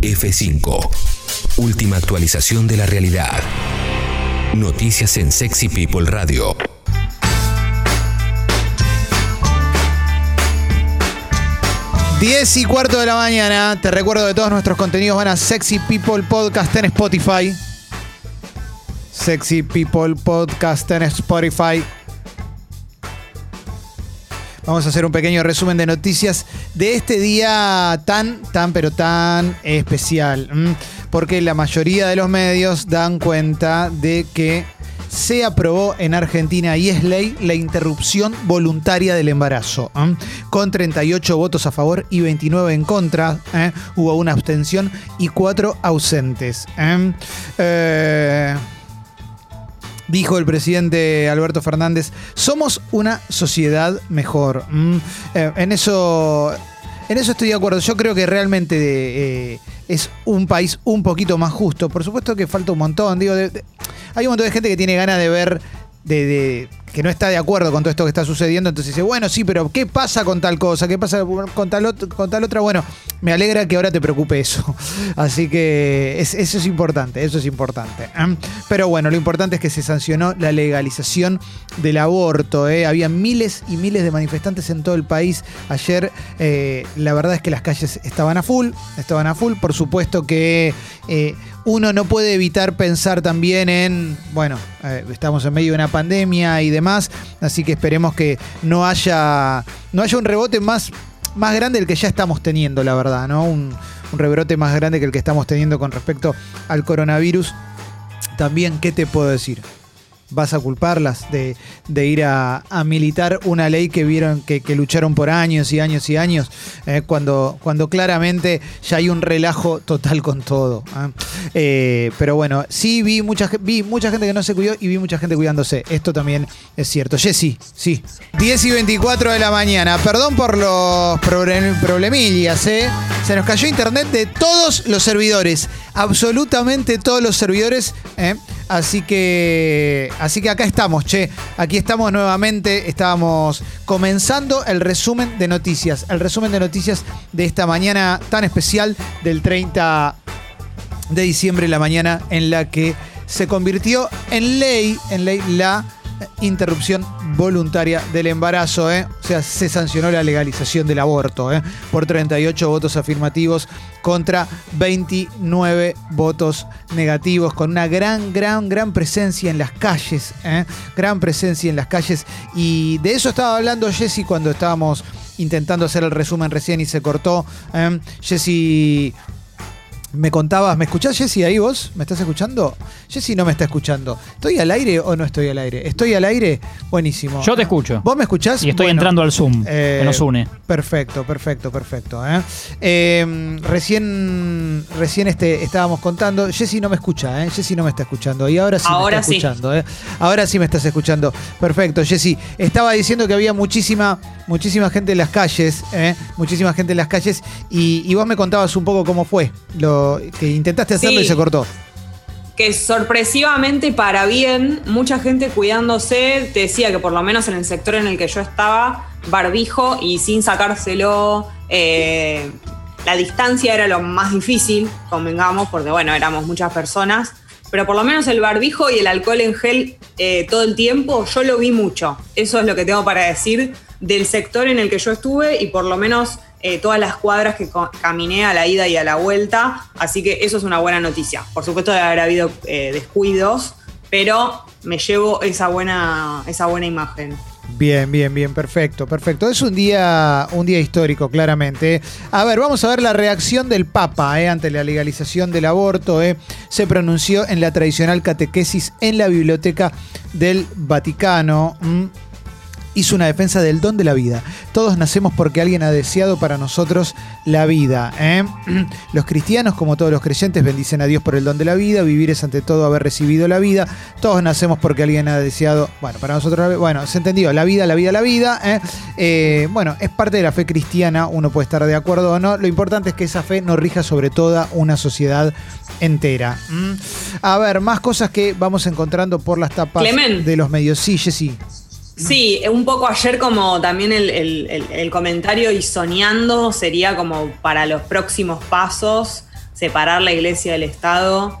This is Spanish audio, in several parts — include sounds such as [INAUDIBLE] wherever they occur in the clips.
F5. Última actualización de la realidad. Noticias en Sexy People Radio. Diez y cuarto de la mañana. Te recuerdo que todos nuestros contenidos van a Sexy People Podcast en Spotify. Sexy People Podcast en Spotify. Vamos a hacer un pequeño resumen de noticias de este día tan, tan, pero tan especial. Porque la mayoría de los medios dan cuenta de que se aprobó en Argentina y es ley la interrupción voluntaria del embarazo. ¿eh? Con 38 votos a favor y 29 en contra. ¿eh? Hubo una abstención y cuatro ausentes. ¿eh? Dijo el presidente Alberto Fernández, somos una sociedad mejor. Mm, eh, en eso. En eso estoy de acuerdo. Yo creo que realmente eh, es un país un poquito más justo. Por supuesto que falta un montón. Digo, hay un montón de gente que tiene ganas de ver, de- que no está de acuerdo con todo esto que está sucediendo. Entonces dice, bueno, sí, pero ¿qué pasa con tal cosa? ¿Qué pasa con tal, con tal otra? Bueno, me alegra que ahora te preocupe eso. [LAUGHS] Así que es- eso es importante, eso es importante. ¿eh? Pero bueno, lo importante es que se sancionó la legalización del aborto. ¿eh? Había miles y miles de manifestantes en todo el país. Ayer, eh, la verdad es que las calles estaban a full, estaban a full. Por supuesto que uno no puede evitar pensar también en, bueno, eh, estamos en medio de una pandemia y demás, así que esperemos que no haya, no haya un rebote más, más grande del que ya estamos teniendo, la verdad, ¿no? Un, un rebrote más grande que el que estamos teniendo con respecto al coronavirus. También, ¿qué te puedo decir? ¿Vas a culparlas de, de ir a, a militar una ley que vieron que, que lucharon por años y años y años? eh, cuando, cuando claramente ya hay un relajo total con todo. ¿ah? Eh, pero bueno, sí vi mucha, vi mucha gente que no se cuidó y vi mucha gente cuidándose. Esto también es cierto. Jessy, sí. 10 y 24 de la mañana. Perdón por los problem- problemillas, ¿eh? Se nos cayó internet de todos los servidores. Absolutamente todos los servidores. ¿eh? Así que, así que acá estamos, che. Aquí estamos nuevamente. Estábamos comenzando el resumen de noticias. El resumen de noticias de esta mañana tan especial del 30 de diciembre, la mañana en la que se convirtió en ley, en ley la interrupción voluntaria del embarazo, ¿eh? o sea, se sancionó la legalización del aborto ¿eh? por 38 votos afirmativos contra 29 votos negativos, con una gran, gran, gran presencia en las calles, ¿eh? gran presencia en las calles. Y de eso estaba hablando Jesse cuando estábamos intentando hacer el resumen recién y se cortó. ¿eh? Jesse me contabas, ¿me escuchás Jessy ahí vos? ¿Me estás escuchando? Jessy no me está escuchando. ¿Estoy al aire o no estoy al aire? ¿Estoy al aire? Buenísimo. Yo te escucho. ¿Vos me escuchás? Y estoy Bueno, entrando al Zoom, eh, que nos une. Perfecto, perfecto, perfecto. ¿eh? Eh, recién recién este, estábamos contando. Jessy no me escucha, ¿eh? Jessy no me está escuchando. Y ahora sí Ahora me está sí. escuchando. ¿eh? Ahora sí me estás escuchando. Perfecto, Jessy. Estaba diciendo que había muchísima, muchísima gente en las calles, ¿eh? muchísima gente en las calles. Y, y vos me contabas un poco cómo fue. Lo que intentaste hacerlo Sí. y se cortó. Que sorpresivamente para bien, mucha gente cuidándose, te decía que por lo menos en el sector en el que yo estaba, barbijo y sin sacárselo, eh, la distancia era lo más difícil, convengamos, porque bueno, éramos muchas personas, pero por lo menos el barbijo y el alcohol en gel eh, todo el tiempo, yo lo vi mucho. Eso es lo que tengo para decir del sector en el que yo estuve y por lo menos eh, todas las cuadras que caminé a la ida y a la vuelta. Así que eso es una buena noticia. Por supuesto debe haber habido eh, descuidos, pero me llevo esa buena, esa buena imagen. Bien, bien, bien, perfecto, perfecto. Es un día, un día histórico, claramente. A ver, vamos a ver la reacción del Papa eh, ante la legalización del aborto. Se pronunció en la tradicional catequesis en la biblioteca del Vaticano. Hizo una defensa del don de la vida. Todos nacemos porque alguien ha deseado para nosotros la vida. ¿eh? [CLEARS THROAT] Los cristianos, como todos los creyentes, bendicen a Dios por el don de la vida. Vivir es ante todo haber recibido la vida. Todos nacemos porque alguien ha deseado, bueno, para nosotros, bueno, se entendió, la vida, la vida, la vida. ¿eh? Eh, bueno, es parte de la fe cristiana, uno puede estar de acuerdo o no. Lo importante es que esa fe no rija sobre toda una sociedad entera. A ver, más cosas que vamos encontrando por las tapas de los medios. Sí, Jessy. Sí, un poco ayer como también el, el- el- el comentario y soñando sería como para los próximos pasos separar la iglesia del Estado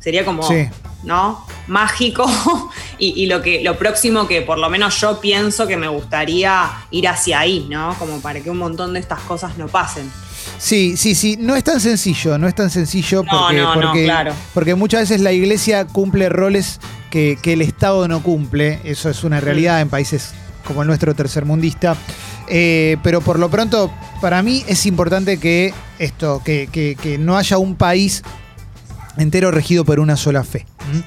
sería como, Sí. ¿no? Mágico. [LAUGHS] y, y lo, que, lo próximo que por lo menos yo pienso que me gustaría ir hacia ahí, ¿no? Como para que un montón de estas cosas no pasen. Sí, sí, sí, no es tan sencillo, no es tan sencillo No, porque, no, no, porque, claro. porque muchas veces la iglesia cumple roles que, que el Estado no cumple, eso es una realidad en países como el nuestro tercermundista, Eh, pero por lo pronto para mí es importante que esto, que, que- que no haya un país entero regido por una sola fe. ¿Mm?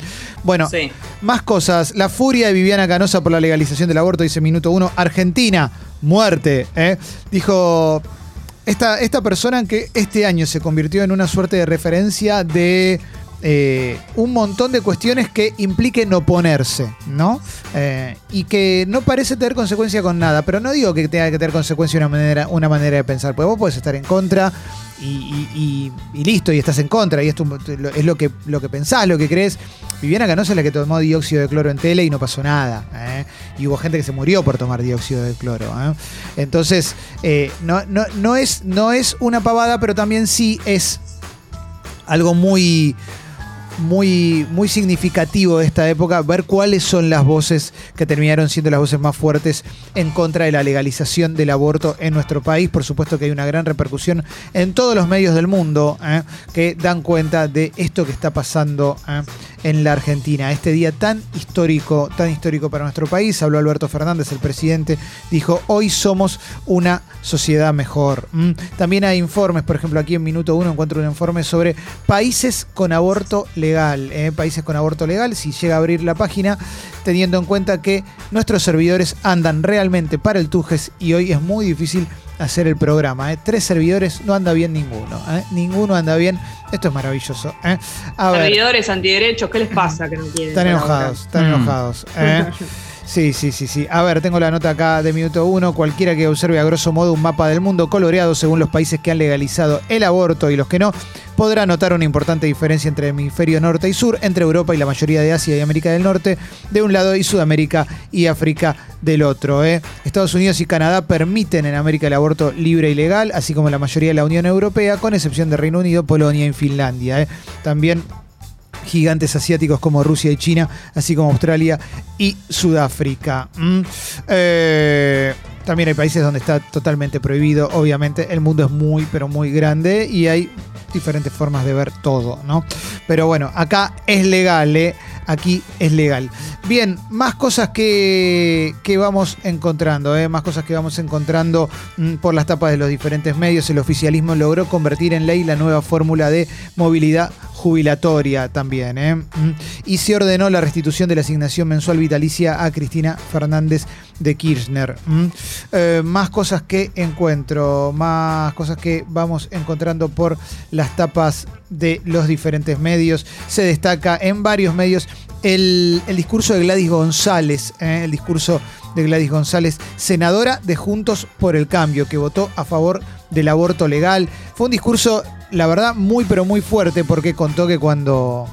Bueno, Sí. más cosas. La furia de Viviana Canosa por la legalización del aborto, dice minuto uno. Argentina, muerte. ¿eh? Dijo esta, esta persona que este año se convirtió en una suerte de referencia de eh, un montón de cuestiones que impliquen oponerse, ¿no? Eh, y que no parece tener consecuencia con nada. Pero no digo que tenga que tener consecuencia una manera, una manera de pensar, porque vos podés estar en contra. Y, listo, y estás en contra, y esto es lo que, lo que pensás, lo que crees. Viviana Canosa es la que tomó dióxido de cloro en tele y no pasó nada. ¿eh? Y hubo gente que se murió por tomar dióxido de cloro. Entonces, no, no, no, es, no es una pavada, pero también sí es algo muy, muy, muy significativo de esta época, ver cuáles son las voces que terminaron siendo las voces más fuertes en contra de la legalización del aborto en nuestro país. Por supuesto que hay una gran repercusión en todos los medios del mundo ¿eh? que dan cuenta de esto que está pasando ¿eh? En la Argentina. Este día tan histórico, tan histórico para nuestro país. Habló Alberto Fernández, el presidente, dijo, hoy somos una sociedad mejor. ¿m? También hay informes, por ejemplo, aquí en Minuto 1 encuentro un informe sobre países con aborto legal. ¿eh? Países con aborto legal, si llega a abrir la página, teniendo en cuenta que nuestros servidores andan realmente para el Tujes y hoy es muy difícil hacer el programa. ¿eh? Tres servidores, no anda bien ninguno. ¿eh? Ninguno anda bien. Esto es maravilloso. ¿eh? A ver. Servidores antiderechos, ¿qué les pasa que no quieren? Están enojados, están Mm. enojados. ¿eh? Sí, sí, sí, sí. A ver, tengo la nota acá de minuto uno. Cualquiera que observe a grosso modo un mapa del mundo coloreado según los países que han legalizado el aborto y los que no, podrá notar una importante diferencia entre hemisferio norte y sur, entre Europa y la mayoría de Asia y América del Norte de un lado y Sudamérica y África del otro. ¿eh? Estados Unidos y Canadá permiten en América el aborto libre y legal, así como la mayoría de la Unión Europea, con excepción de Reino Unido, Polonia y Finlandia. ¿eh? También gigantes asiáticos como Rusia y China, así como Australia y Sudáfrica. Eh, también hay países donde está totalmente prohibido, obviamente el mundo es muy, pero muy grande y hay diferentes formas de ver todo, ¿no? Pero bueno, acá es legal, ¿eh? Aquí es legal. Bien, más cosas que, que vamos encontrando, ¿eh? más cosas que vamos encontrando mm, por las tapas de los diferentes medios. El oficialismo logró convertir en ley la nueva fórmula de movilidad jubilatoria también. ¿eh? Mm. Y se ordenó la restitución de la asignación mensual vitalicia a Cristina Fernández de Kirchner. Eh, más cosas que encuentro, más cosas que vamos encontrando por las tapas de los diferentes medios. Se destaca en varios medios el, el discurso de Gladys González, ¿eh? el discurso de Gladys González, senadora de Juntos por el Cambio, que votó a favor del aborto legal. Fue un discurso, la verdad, muy pero muy fuerte porque contó que cuando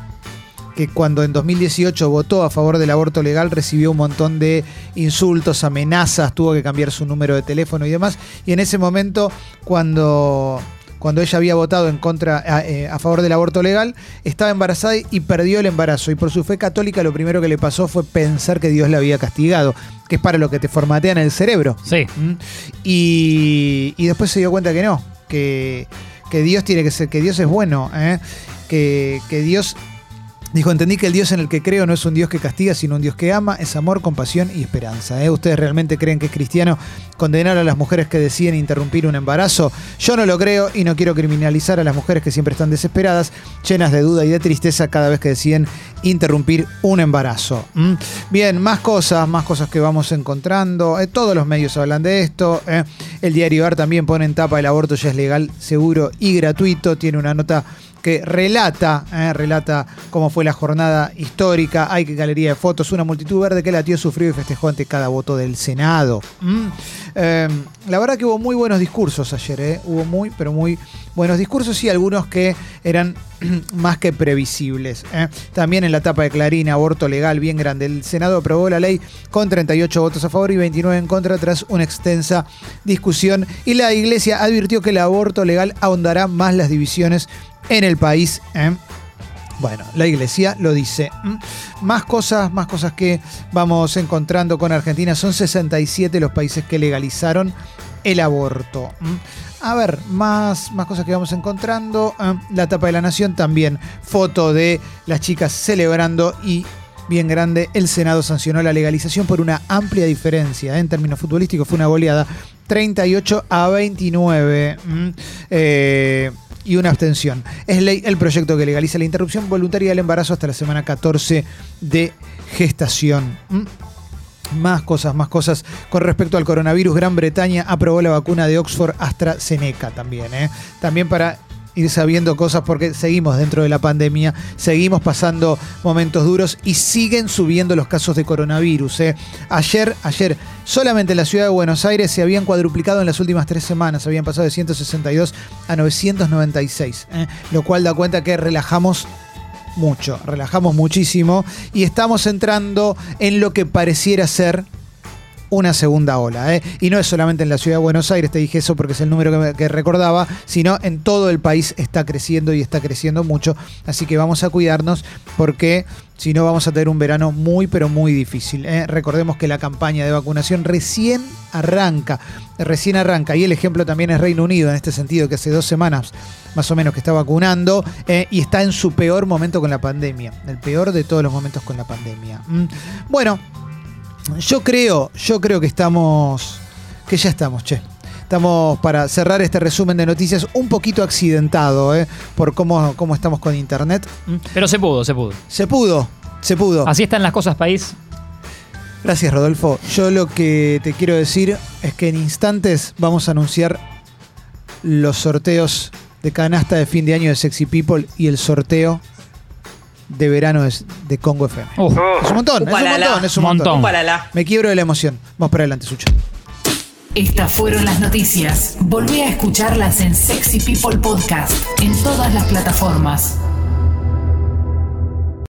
que cuando en 2018 votó a favor del aborto legal recibió un montón de insultos, amenazas, tuvo que cambiar su número de teléfono y demás. Y en ese momento, cuando, cuando ella había votado en contra, a, eh, a favor del aborto legal, estaba embarazada y perdió el embarazo. Y por su fe católica lo primero que le pasó fue pensar que Dios la había castigado, que es para lo que te formatean el cerebro. Sí. ¿Mm? Y, y después se dio cuenta que no, que, que Dios tiene que ser, que Dios es bueno, ¿eh? que, que Dios Dijo, entendí que el Dios en el que creo no es un Dios que castiga, sino un Dios que ama, es amor, compasión y esperanza. ¿eh? ¿Ustedes realmente creen que es cristiano condenar a las mujeres que deciden interrumpir un embarazo? Yo no lo creo y no quiero criminalizar a las mujeres que siempre están desesperadas, llenas de duda y de tristeza cada vez que deciden interrumpir un embarazo. Bien, más cosas, más cosas que vamos encontrando. Eh, todos los medios hablan de esto. ¿eh? El diario AR también pone en tapa el aborto ya es legal, seguro y gratuito. Tiene una nota que relata, eh, relata cómo fue la jornada histórica. Hay galería de fotos, una multitud verde que latió, sufrió y festejó ante cada voto del Senado. Mm. Eh, la verdad que hubo muy buenos discursos ayer, eh. hubo muy, pero muy buenos discursos y algunos que eran [CLEARS THROAT] más que previsibles. eh. También en la etapa de Clarín, aborto legal bien grande. El Senado aprobó la ley con 38 votos a favor y 29 en contra tras una extensa discusión y la Iglesia advirtió que el aborto legal ahondará más las divisiones en el país. ¿eh? Bueno, la iglesia lo dice. Más cosas, más cosas que vamos encontrando con Argentina. Son 67 los países que legalizaron el aborto. A ver, más, más cosas que vamos encontrando. ¿eh? La tapa de la nación también. Foto de las chicas celebrando y bien grande. El Senado sancionó la legalización por una amplia diferencia. ¿eh? En términos futbolísticos fue una goleada 38 a 29. ¿m? Eh, y una abstención. Es ley el proyecto que legaliza la interrupción voluntaria del embarazo hasta la semana 14 de gestación. ¿Mm? Más cosas, más cosas con respecto al coronavirus. Gran Bretaña aprobó la vacuna de Oxford AstraZeneca también. ¿eh? También para ir sabiendo cosas porque seguimos dentro de la pandemia, seguimos pasando momentos duros y siguen subiendo los casos de coronavirus. ¿eh? Ayer, ayer, solamente en la ciudad de Buenos Aires se habían cuadruplicado en las últimas tres semanas, habían pasado de 162 a 996, ¿eh? lo cual da cuenta que relajamos mucho, relajamos muchísimo y estamos entrando en lo que pareciera ser una segunda ola. ¿eh? Y no es solamente en la ciudad de Buenos Aires, te dije eso porque es el número que, me- recordaba, sino en todo el país está creciendo y está creciendo mucho. Así que vamos a cuidarnos porque si no vamos a tener un verano muy pero muy difícil. ¿eh? Recordemos que la campaña de vacunación recién arranca, recién arranca. Y el ejemplo también es Reino Unido en este sentido, que hace dos semanas más o menos que está vacunando eh, y está en su peor momento con la pandemia, el peor de todos los momentos con la pandemia. Mm. Bueno, yo creo, yo creo que estamos, que ya estamos, che. Estamos para cerrar este resumen de noticias un poquito accidentado, ¿eh? por cómo, cómo estamos con internet. Mm. Pero se pudo, se pudo. Se pudo, se pudo. Así están las cosas, país. Gracias, Rodolfo. Yo lo que te quiero decir es que en instantes vamos a anunciar los sorteos de canasta de fin de año de Sexy People y el sorteo de verano de, de Congo FM. Uf, Es un montón, es un montón, es un Montón. montón. Upalala. Me quiebro de la emoción. Vamos para adelante, Sucho. Estas fueron las noticias. Volví a escucharlas en Sexy People Podcast en todas las plataformas.